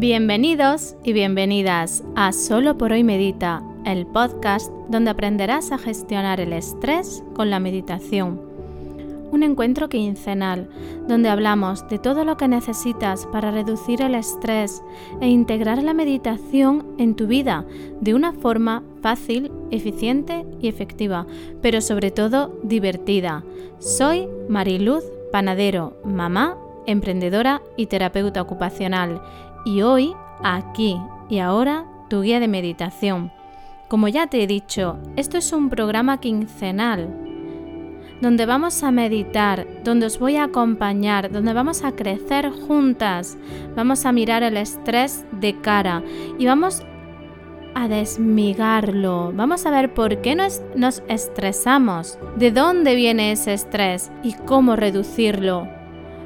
Bienvenidos y bienvenidas a Solo por hoy Medita, el podcast donde aprenderás a gestionar el estrés con la meditación. Un encuentro quincenal donde hablamos de todo lo que necesitas para reducir el estrés e integrar la meditación en tu vida de una forma fácil, eficiente y efectiva, pero sobre todo divertida. Soy Mariluz Panadero, mamá, emprendedora y terapeuta ocupacional y hoy, aquí y ahora, tu guía de meditación. Como ya te he dicho, esto es un programa quincenal donde vamos a meditar, donde os voy a acompañar, donde vamos a crecer juntas, vamos a mirar el estrés de cara y vamos a desmigarlo, vamos a ver por qué nos, estresamos, de dónde viene ese estrés y cómo reducirlo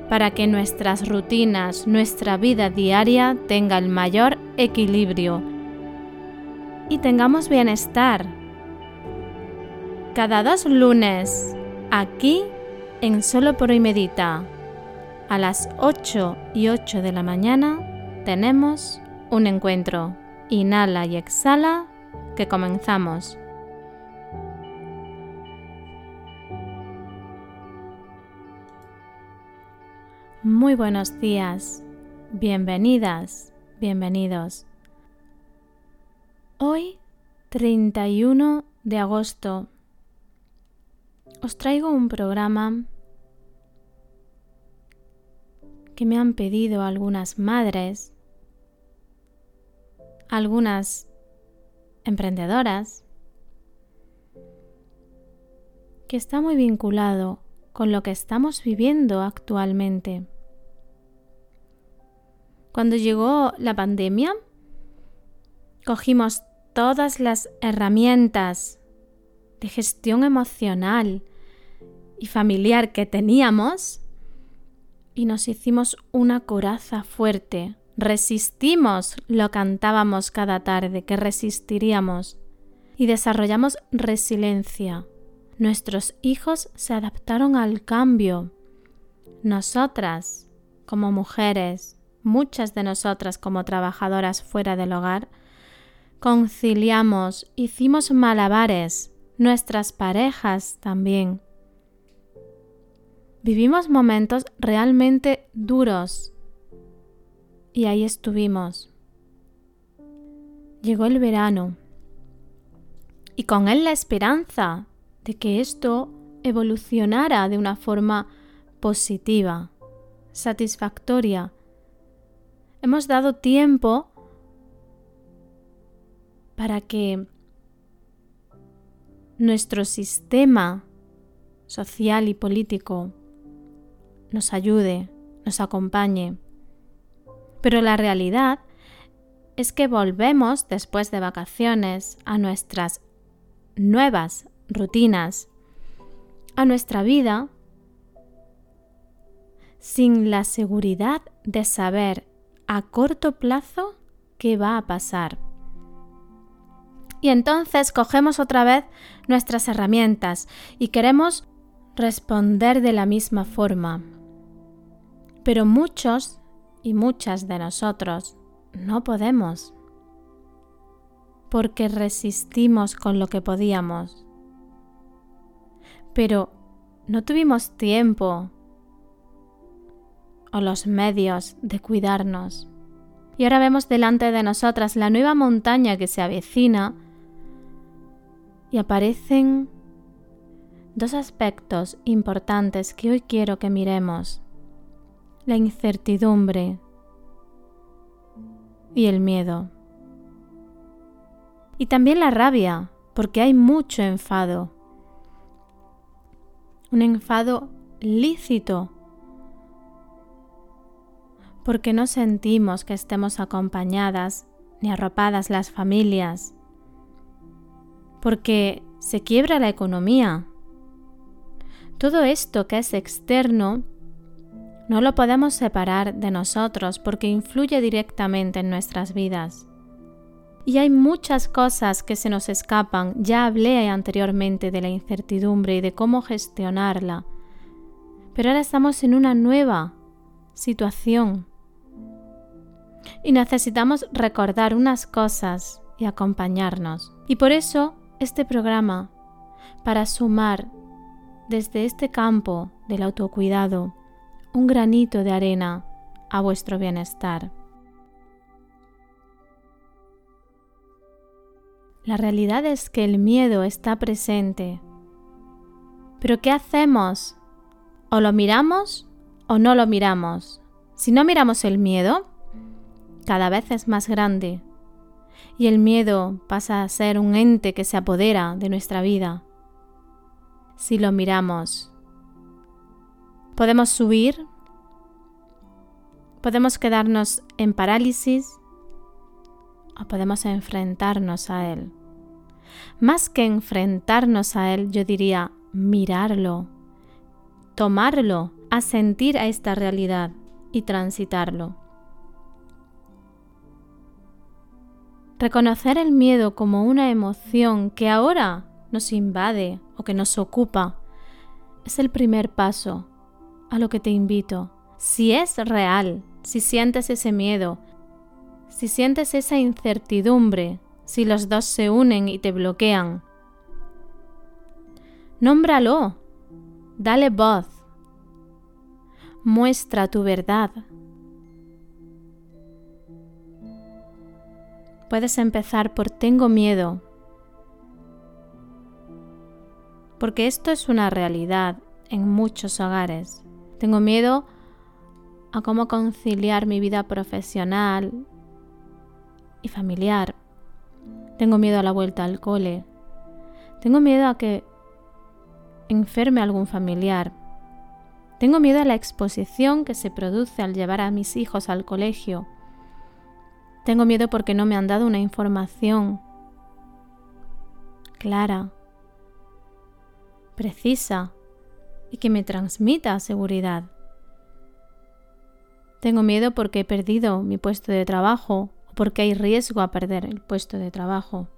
para que nuestras rutinas, nuestra vida diaria tenga el mayor equilibrio y tengamos bienestar. Cada dos lunes, aquí en Solo por hoy Medita, a las 8 y 8 de la mañana, tenemos un encuentro. Inhala y exhala, que comenzamos. Muy buenos días, bienvenidas, bienvenidos. Hoy, 31 de agosto, os traigo un programa que me han pedido algunas madres, algunas emprendedoras, que está muy vinculado con lo que estamos viviendo actualmente. Cuando llegó la pandemia, cogimos todas las herramientas de gestión emocional y familiar que teníamos y nos hicimos una coraza fuerte. Resistimos lo cantábamos cada tarde, que resistiríamos y desarrollamos resiliencia. Nuestros hijos se adaptaron al cambio. Nosotras, como mujeres, muchas de nosotras como trabajadoras fuera del hogar, conciliamos, hicimos malabares, nuestras parejas también. Vivimos momentos realmente duros y ahí estuvimos. Llegó el verano y con él la esperanza de que esto evolucionara de una forma positiva, satisfactoria hemos dado tiempo para que nuestro sistema social y político nos ayude, nos acompañe. Pero la realidad es que volvemos después de vacaciones a nuestras nuevas rutinas, a nuestra vida, sin la seguridad de saber a corto plazo qué va a pasar. Y entonces cogemos otra vez nuestras herramientas y queremos responder de la misma forma. Pero muchos y muchas de nosotros no podemos porque resistimos con lo que podíamos. Pero no tuvimos tiempo o los medios de cuidarnos. Y ahora vemos delante de nosotras la nueva montaña que se avecina y aparecen dos aspectos importantes que hoy quiero que miremos. La incertidumbre y el miedo. Y también la rabia, porque hay mucho enfado. Un enfado lícito porque no sentimos que estemos acompañadas ni arropadas las familias, porque se quiebra la economía. Todo esto que es externo no lo podemos separar de nosotros porque influye directamente en nuestras vidas. Y hay muchas cosas que se nos escapan. Ya hablé anteriormente de la incertidumbre y de cómo gestionarla. Pero ahora estamos en una nueva situación Y necesitamos recordar unas cosas y acompañarnos. Y por eso este programa, para sumar desde este campo del autocuidado un granito de arena a vuestro bienestar. La realidad es que el miedo está presente. Pero ¿qué hacemos? O lo miramos o no lo miramos. Si no miramos el miedo, cada vez es más grande y el miedo pasa a ser un ente que se apodera de nuestra vida. Si lo miramos, podemos subir, podemos quedarnos en parálisis o podemos enfrentarnos a él. Más que enfrentarnos a él, yo diría mirarlo, tomarlo, asentir a esta realidad y transitarlo. Reconocer el miedo como una emoción que ahora nos invade o que nos ocupa es el primer paso a lo que te invito. Si es real, si sientes ese miedo, si sientes esa incertidumbre, si los dos se unen y te bloquean, nómbralo, dale voz, muestra tu verdad. Puedes empezar por tengo miedo, porque esto es una realidad en muchos hogares. Tengo miedo a cómo conciliar mi vida profesional y familiar. Tengo miedo a la vuelta al cole. Tengo miedo a que enferme algún familiar. Tengo miedo a la exposición que se produce al llevar a mis hijos al colegio. Tengo miedo porque no me han dado una información clara, precisa y que me transmita seguridad. Tengo miedo porque he perdido mi puesto de trabajo porque hay riesgo a perder el puesto de trabajo.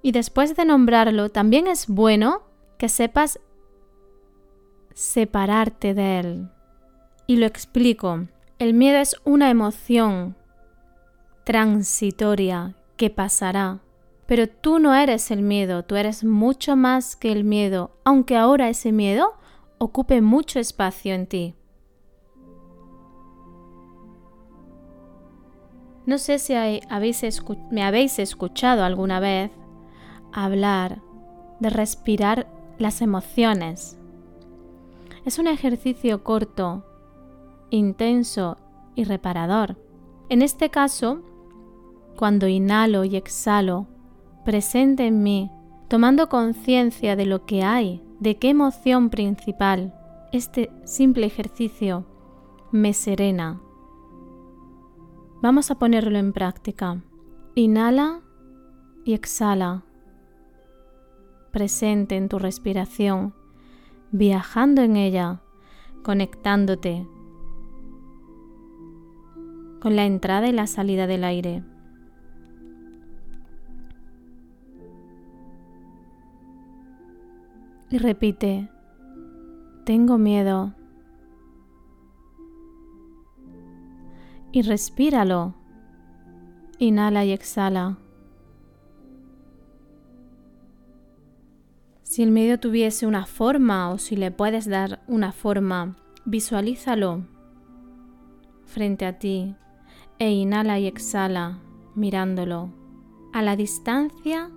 Y después de nombrarlo, también es bueno que sepas separarte de él. Y lo explico. El miedo es una emoción transitoria que pasará. Pero tú no eres el miedo, tú eres mucho más que el miedo, aunque ahora ese miedo ocupe mucho espacio en ti. No sé si me habéis escuchado alguna vez hablar de respirar las emociones. Es un ejercicio corto, intenso y reparador. En este caso, cuando inhalo y exhalo, presente en mí, tomando conciencia de lo que hay, de qué emoción principal, este simple ejercicio me serena, Vamos a ponerlo en práctica. Inhala y exhala. Presente en tu respiración, viajando en ella, conectándote con la entrada y la salida del aire. Y repite, tengo miedo. y respíralo. Inhala y exhala. Si el medio tuviese una forma o si le puedes dar una forma, visualízalo frente a ti e inhala y exhala mirándolo a la distancia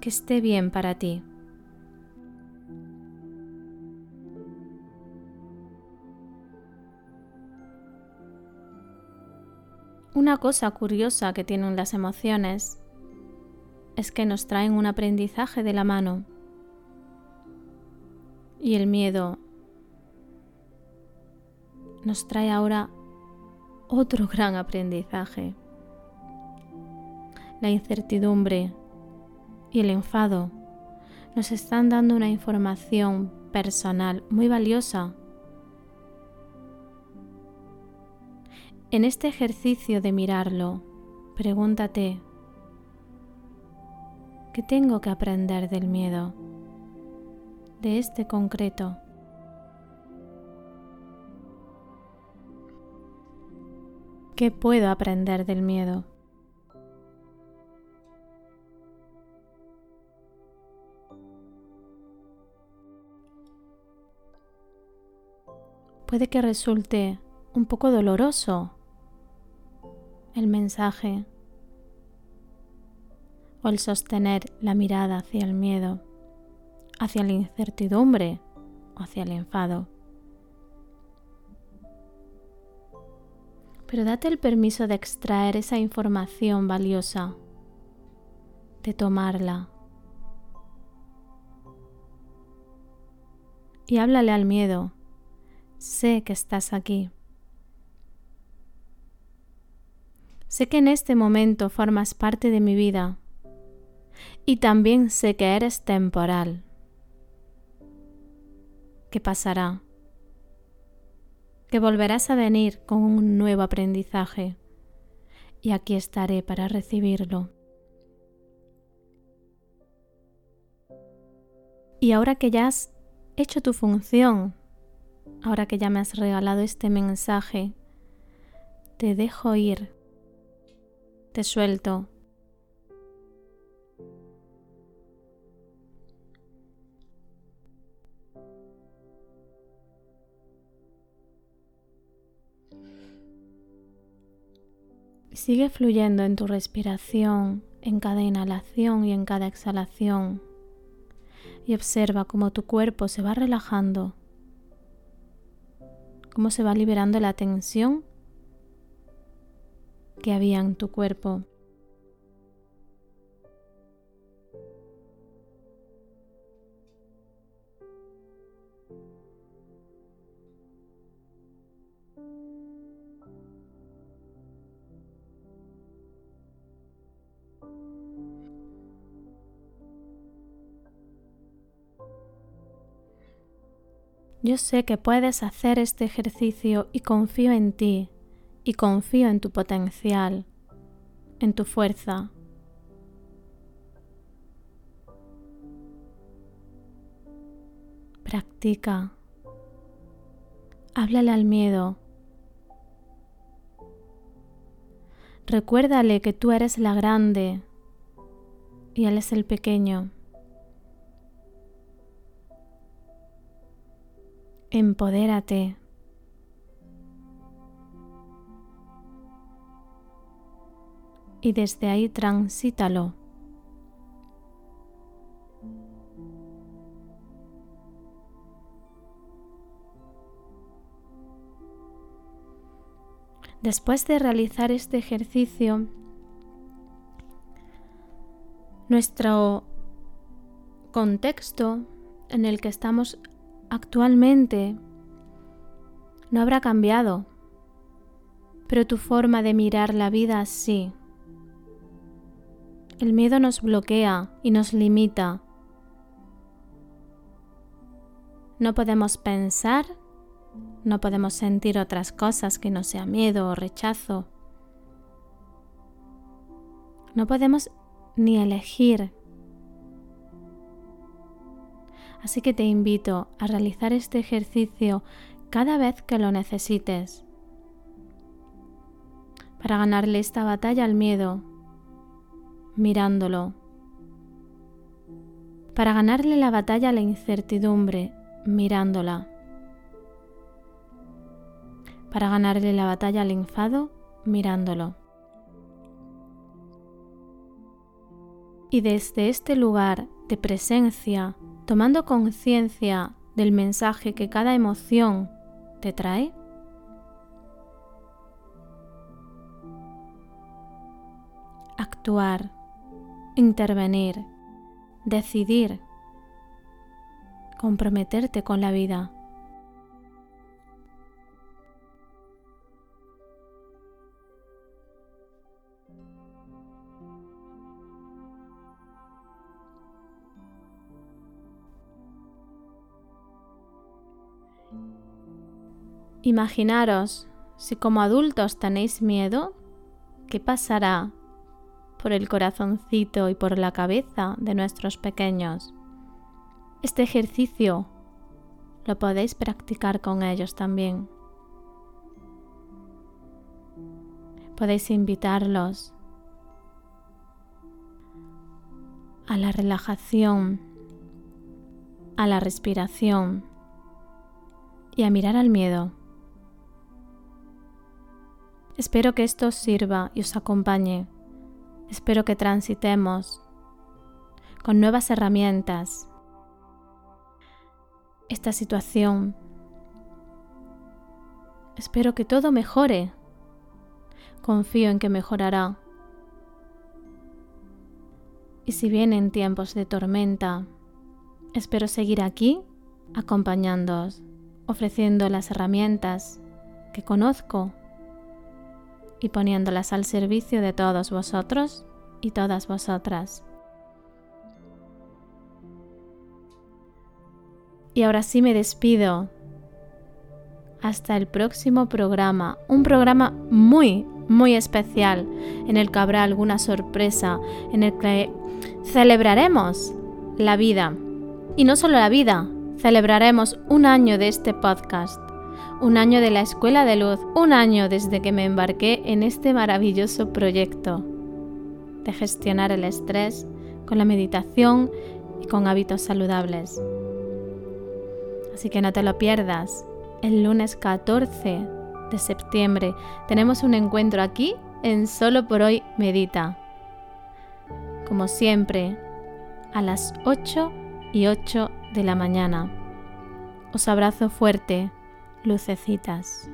que esté bien para ti. Una cosa curiosa que tienen las emociones es que nos traen un aprendizaje de la mano. Y el miedo nos trae ahora otro gran aprendizaje. La incertidumbre y el enfado nos están dando una información personal muy valiosa En este ejercicio de mirarlo, pregúntate, ¿qué tengo que aprender del miedo? De este concreto. ¿Qué puedo aprender del miedo? Puede que resulte un poco doloroso el mensaje o el sostener la mirada hacia el miedo, hacia la incertidumbre o hacia el enfado. Pero date el permiso de extraer esa información valiosa, de tomarla. Y háblale al miedo. Sé que estás aquí. Sé que en este momento formas parte de mi vida y también sé que eres temporal. ¿Qué pasará? Que volverás a venir con un nuevo aprendizaje y aquí estaré para recibirlo. Y ahora que ya has hecho tu función, ahora que ya me has regalado este mensaje, te dejo ir te suelto. Sigue fluyendo en tu respiración, en cada inhalación y en cada exhalación. Y observa cómo tu cuerpo se va relajando, cómo se va liberando la tensión que había en tu cuerpo. Yo sé que puedes hacer este ejercicio y confío en ti y confío en tu potencial, en tu fuerza. Practica. Háblale al miedo. Recuérdale que tú eres la grande y él es el pequeño. Empodérate. y desde ahí transítalo. Después de realizar este ejercicio, nuestro contexto en el que estamos actualmente no habrá cambiado, pero tu forma de mirar la vida sí. El miedo nos bloquea y nos limita. No podemos pensar, no podemos sentir otras cosas que no sea miedo o rechazo. No podemos ni elegir. Así que te invito a realizar este ejercicio cada vez que lo necesites para ganarle esta batalla al miedo mirándolo. Para ganarle la batalla a la incertidumbre, mirándola. Para ganarle la batalla al enfado, mirándolo. Y desde este lugar de presencia, tomando conciencia del mensaje que cada emoción te trae, actuar intervenir, decidir, comprometerte con la vida. Imaginaros si como adultos tenéis miedo, ¿qué pasará por el corazoncito y por la cabeza de nuestros pequeños. Este ejercicio lo podéis practicar con ellos también. podéis invitarlos a la relajación, a la respiración y a mirar al miedo. Espero que esto os sirva y os acompañe. Espero que transitemos con nuevas herramientas esta situación. Espero que todo mejore. Confío en que mejorará. Y si vienen tiempos de tormenta, espero seguir aquí acompañándoos, ofreciendo las herramientas que conozco y poniéndolas al servicio de todos vosotros y todas vosotras. Y ahora sí me despido. Hasta el próximo programa, un programa muy, muy especial en el que habrá alguna sorpresa, en el que celebraremos la vida. Y no solo la vida, celebraremos un año de este podcast, un año de la Escuela de Luz, un año desde que me embarqué en este maravilloso proyecto de gestionar el estrés con la meditación y con hábitos saludables. Así que no te lo pierdas. El lunes 14 de septiembre tenemos un encuentro aquí en Solo por hoy Medita. Como siempre, a las 8 y 8 de la mañana. Os abrazo fuerte, lucecitas.